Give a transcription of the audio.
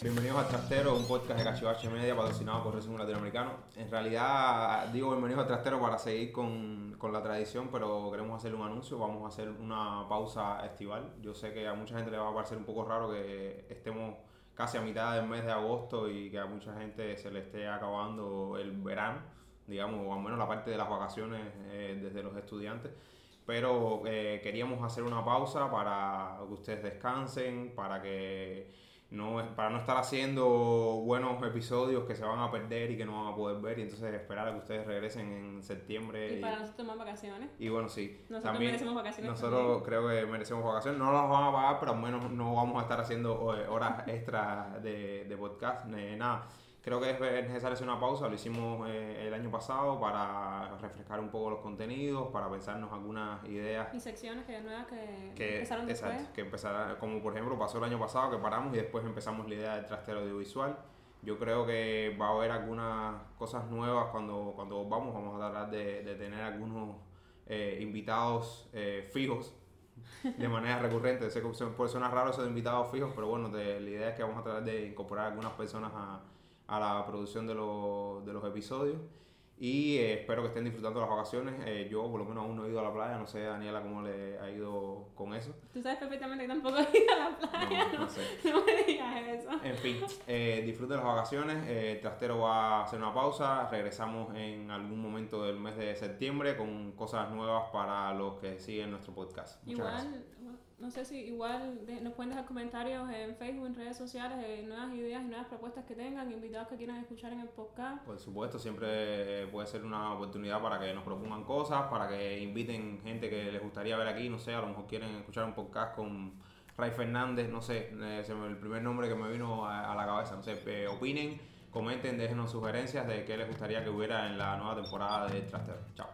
Bienvenidos a Trastero, un podcast de Cachivache Media patrocinado por Resumen Latinoamericano. En realidad, digo bienvenidos a Trastero para seguir con, con, la tradición, pero queremos hacer un anuncio. Vamos a hacer una pausa estival. Yo sé que a mucha gente le va a parecer un poco raro que estemos casi a mitad del mes de agosto y que a mucha gente se le esté acabando el verano, digamos, o al menos la parte de las vacaciones eh, desde los estudiantes pero eh, queríamos hacer una pausa para que ustedes descansen, para que no, para no estar haciendo buenos episodios que se van a perder y que no van a poder ver y entonces esperar a que ustedes regresen en septiembre. Y, para nosotros tomar vacaciones. Y bueno, sí. Nosotros también, merecemos vacaciones. Nosotros creo que merecemos vacaciones. No las vamos a pagar, pero al menos no vamos a estar haciendo eh, horas extras de, de podcast, nada creo que es necesario hacer una pausa, lo hicimos eh, el año pasado para refrescar un poco los contenidos, para pensarnos algunas ideas. Y secciones que nuevas que, que empezaron después. Exacto, que empezara, como por ejemplo pasó el año pasado que paramos y después empezamos la idea del trastero audiovisual. Yo creo que va a haber algunas cosas nuevas cuando, cuando vamos, vamos a tratar de, de tener algunos eh, invitados eh, fijos de manera recurrente. Sé que puede sonar raro eso de invitados fijos, pero bueno, la idea es que vamos a tratar de incorporar algunas personas a, a la producción de, los, de los episodios. Y eh, espero que estén disfrutando las vacaciones. Eh, yo por lo menos aún no he ido a la playa. No sé, Daniela, cómo le ha ido con eso. Tú sabes perfectamente que tampoco he ido a la playa. No, no, me digas eso. En fin, eh, disfruten las vacaciones. Eh, trastero va a hacer una pausa. Regresamos en algún momento del mes de septiembre con cosas nuevas para los que siguen nuestro podcast. Igual, no sé si igual nos pueden dejar comentarios en Facebook, en redes sociales, de nuevas ideas y nuevas propuestas que tengan, invitados que quieran escuchar en el podcast. Por supuesto, siempre puede ser una oportunidad para que nos propongan cosas, para que inviten gente que les gustaría ver aquí, no sé, a lo mejor quieren escuchar un podcast con Ray Fernández, no sé, eh, el primer nombre que me vino a, la cabeza, no sé, eh, opinen, comenten, déjenos sugerencias de qué les gustaría que hubiera en la nueva temporada de Traster. Chao.